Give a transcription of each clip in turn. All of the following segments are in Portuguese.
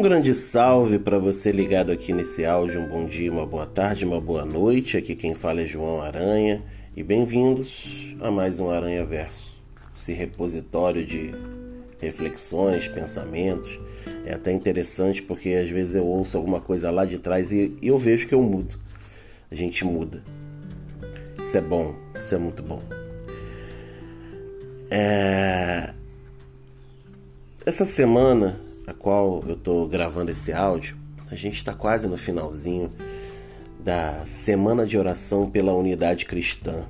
Um grande salve para você ligado aqui nesse áudio. Um bom dia, uma boa tarde, uma boa noite. Aqui quem fala é João Aranha e bem-vindos a mais um Aranha Verso, esse repositório de reflexões, pensamentos. É até interessante porque às vezes eu ouço alguma coisa lá de trás e eu vejo que eu mudo. A gente muda. Isso é bom, isso é muito bom. É... Essa semana a qual eu estou gravando esse áudio, a gente está quase no finalzinho da Semana de Oração pela Unidade Cristã.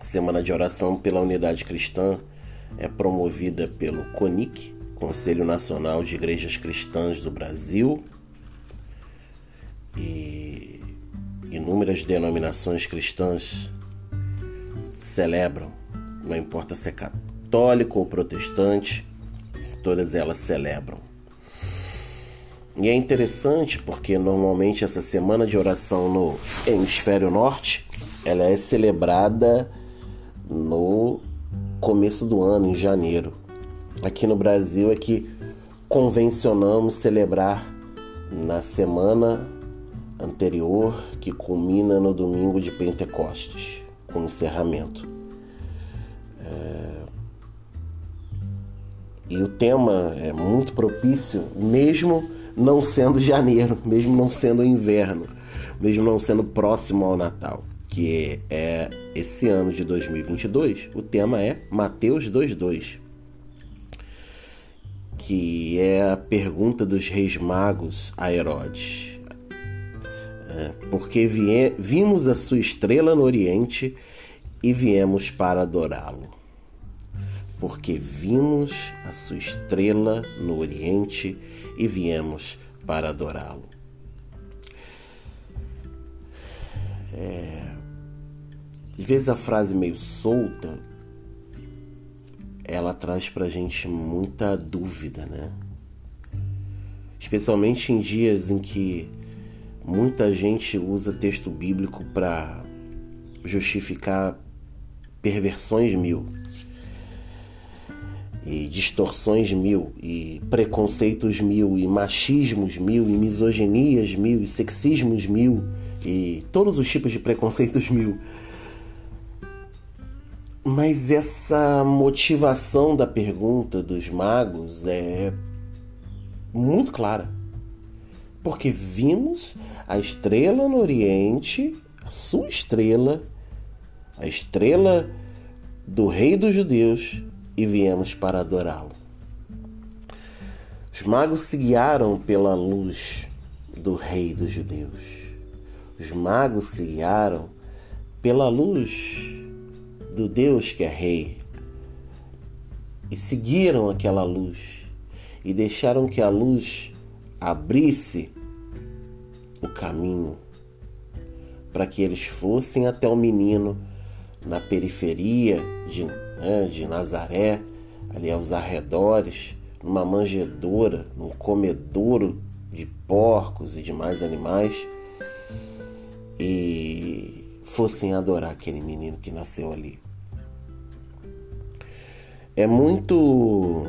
Semana de Oração pela Unidade Cristã é promovida pelo CONIC, Conselho Nacional de Igrejas Cristãs do Brasil, e inúmeras denominações cristãs celebram, não importa se é católico ou protestante, todas elas celebram. E é interessante porque normalmente essa semana de oração no hemisfério norte, ela é celebrada no começo do ano, em janeiro. Aqui no Brasil é que convencionamos celebrar na semana anterior, que culmina no domingo de Pentecostes, com encerramento. E o tema é muito propício, mesmo não sendo janeiro, mesmo não sendo inverno, mesmo não sendo próximo ao Natal, que é esse ano de 2022. O tema é Mateus 2:2, que é a pergunta dos reis magos a Herodes. É, porque vimos a sua estrela no Oriente e viemos para adorá-lo porque vimos a sua estrela no Oriente e viemos para adorá-lo. É... Às vezes a frase meio solta, ela traz pra gente muita dúvida, né? Especialmente em dias em que muita gente usa texto bíblico para justificar perversões mil e distorções mil, e preconceitos mil, e machismos mil, e misoginias mil, e sexismos mil, e todos os tipos de preconceitos mil. Mas essa motivação da pergunta dos magos é muito clara. Porque vimos a estrela no Oriente, a sua estrela, a estrela do Rei dos Judeus, e viemos para adorá-lo. Os magos se guiaram pela luz do Rei dos Judeus. Os magos se guiaram pela luz do Deus que é Rei e seguiram aquela luz e deixaram que a luz abrisse o caminho para que eles fossem até o menino na periferia de né, de Nazaré, ali aos arredores, numa manjedoura, num comedouro de porcos e demais animais, e fossem adorar aquele menino que nasceu ali. É muito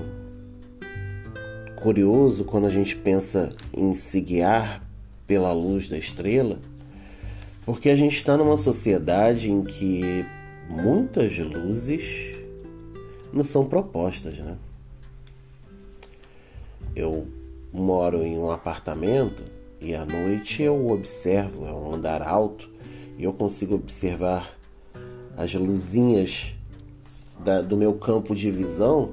curioso quando a gente pensa em se guiar pela luz da estrela, porque a gente está numa sociedade em que muitas luzes não são propostas, né? Eu moro em um apartamento e à noite eu observo, é um andar alto, e eu consigo observar as luzinhas da, do meu campo de visão.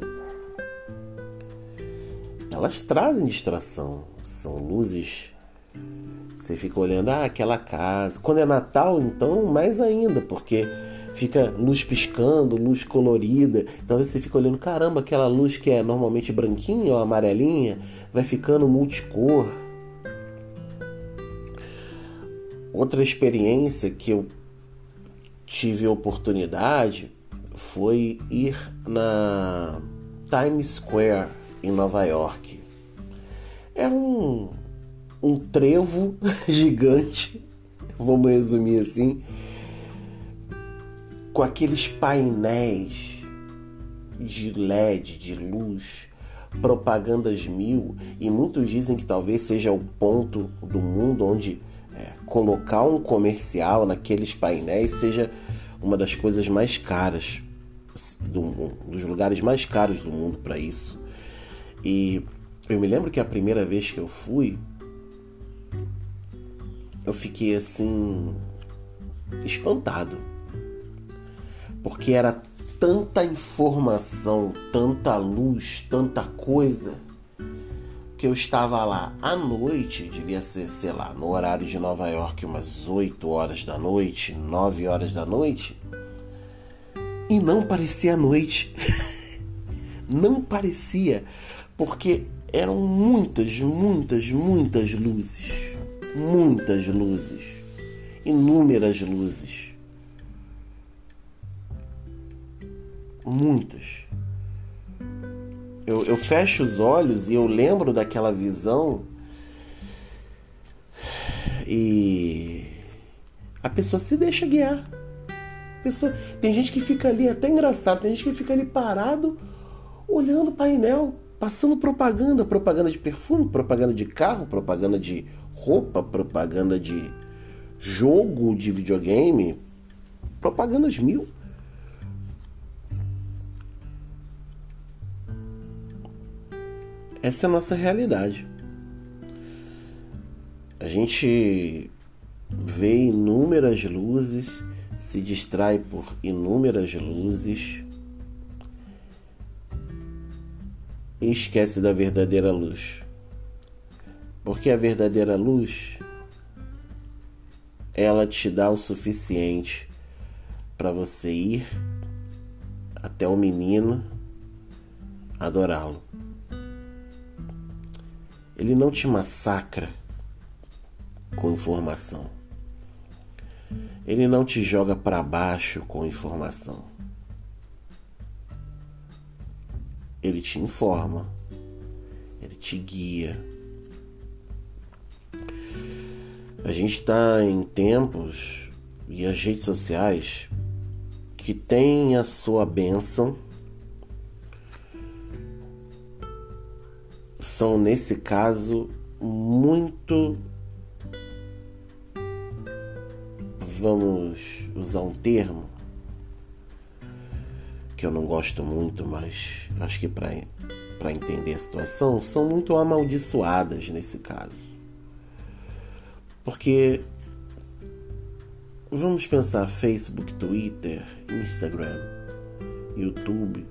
Elas trazem distração, são luzes. Você fica olhando, ah, aquela casa. Quando é Natal, então, mais ainda, porque fica luz piscando, luz colorida. Então você fica olhando, caramba, aquela luz que é normalmente branquinha ou amarelinha, vai ficando multicor. Outra experiência que eu tive oportunidade foi ir na Times Square em Nova York. É um, um trevo gigante, vamos resumir assim, com aqueles painéis de LED, de luz, propagandas mil, e muitos dizem que talvez seja o ponto do mundo onde é, colocar um comercial naqueles painéis seja uma das coisas mais caras, do, dos lugares mais caros do mundo para isso. E eu me lembro que a primeira vez que eu fui, eu fiquei assim espantado. Porque era tanta informação, tanta luz, tanta coisa, que eu estava lá à noite, devia ser, sei lá, no horário de Nova York, umas 8 horas da noite, 9 horas da noite, e não parecia noite. não parecia, porque eram muitas, muitas, muitas luzes. Muitas luzes. Inúmeras luzes. Muitas. Eu, eu fecho os olhos e eu lembro daquela visão e a pessoa se deixa guiar. Pessoa, tem gente que fica ali, até engraçado, tem gente que fica ali parado olhando o painel, passando propaganda, propaganda de perfume, propaganda de carro, propaganda de roupa, propaganda de jogo de videogame, propagandas mil. Essa é a nossa realidade. A gente vê inúmeras luzes, se distrai por inúmeras luzes e esquece da verdadeira luz. Porque a verdadeira luz ela te dá o suficiente para você ir até o menino adorá-lo. Ele não te massacra com informação. Ele não te joga para baixo com informação. Ele te informa, ele te guia. A gente está em tempos e as redes sociais que tem a sua bênção são nesse caso muito vamos usar um termo que eu não gosto muito, mas acho que para entender a situação, são muito amaldiçoadas nesse caso. Porque vamos pensar Facebook, Twitter, Instagram, YouTube,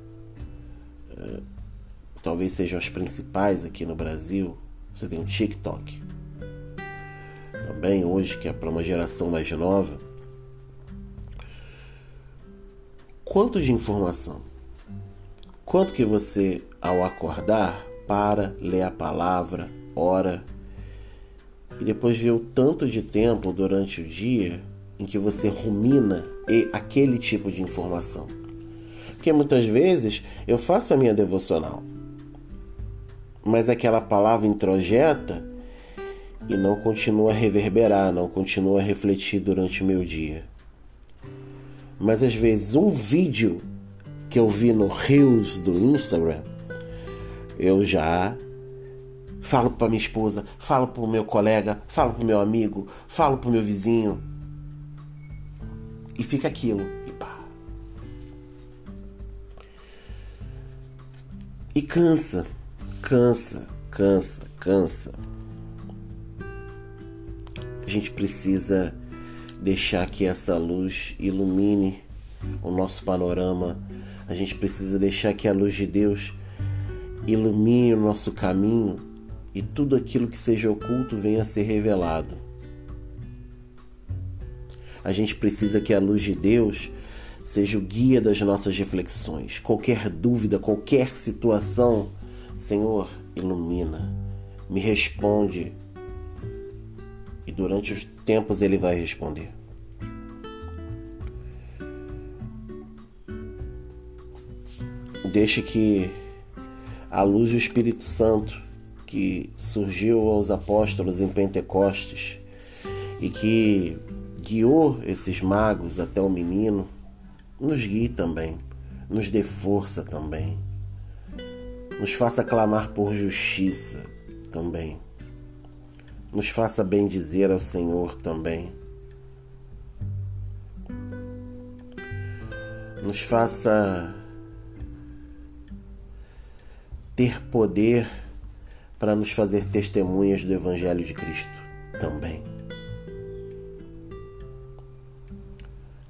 talvez sejam as principais aqui no Brasil. Você tem o TikTok. Também hoje, que é para uma geração mais nova, quanto de informação? Quanto que você, ao acordar, para, lê a palavra, ora e depois vê o tanto de tempo durante o dia em que você rumina aquele tipo de informação? Porque muitas vezes eu faço a minha devocional, mas aquela palavra introjeta e não continua a reverberar, não continua a refletir durante o meu dia mas às vezes um vídeo que eu vi no Reels do Instagram, eu já falo para minha esposa, falo para o meu colega, falo para o meu amigo, falo para o meu vizinho. E fica aquilo. E pá. E cansa, cansa, cansa, cansa. A gente precisa deixar que essa luz ilumine o nosso panorama. A gente precisa deixar que a luz de Deus ilumine o nosso caminho e tudo aquilo que seja oculto venha a ser revelado. A gente precisa que a luz de Deus seja o guia das nossas reflexões. Qualquer dúvida, qualquer situação, Senhor, ilumina, me responde e durante os tempos ele vai responder. Deixe que a luz do Espírito Santo que surgiu aos apóstolos em Pentecostes e que guiou esses magos até o menino, nos guie também, nos dê força também. Nos faça clamar por justiça também. Nos faça bem dizer ao Senhor também. Nos faça ter poder para nos fazer testemunhas do Evangelho de Cristo também.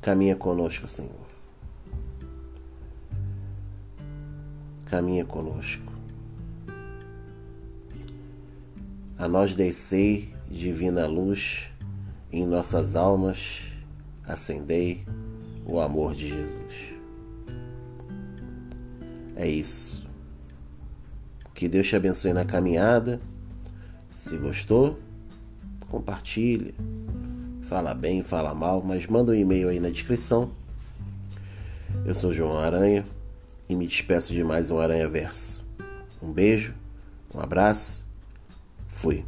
Caminha conosco, Senhor. Caminha conosco. A nós descei, divina luz, em nossas almas acendei o amor de Jesus. É isso. Que Deus te abençoe na caminhada. Se gostou, compartilhe. Fala bem, fala mal, mas manda um e-mail aí na descrição. Eu sou João Aranha e me despeço de mais um Aranha Verso. Um beijo, um abraço, fui.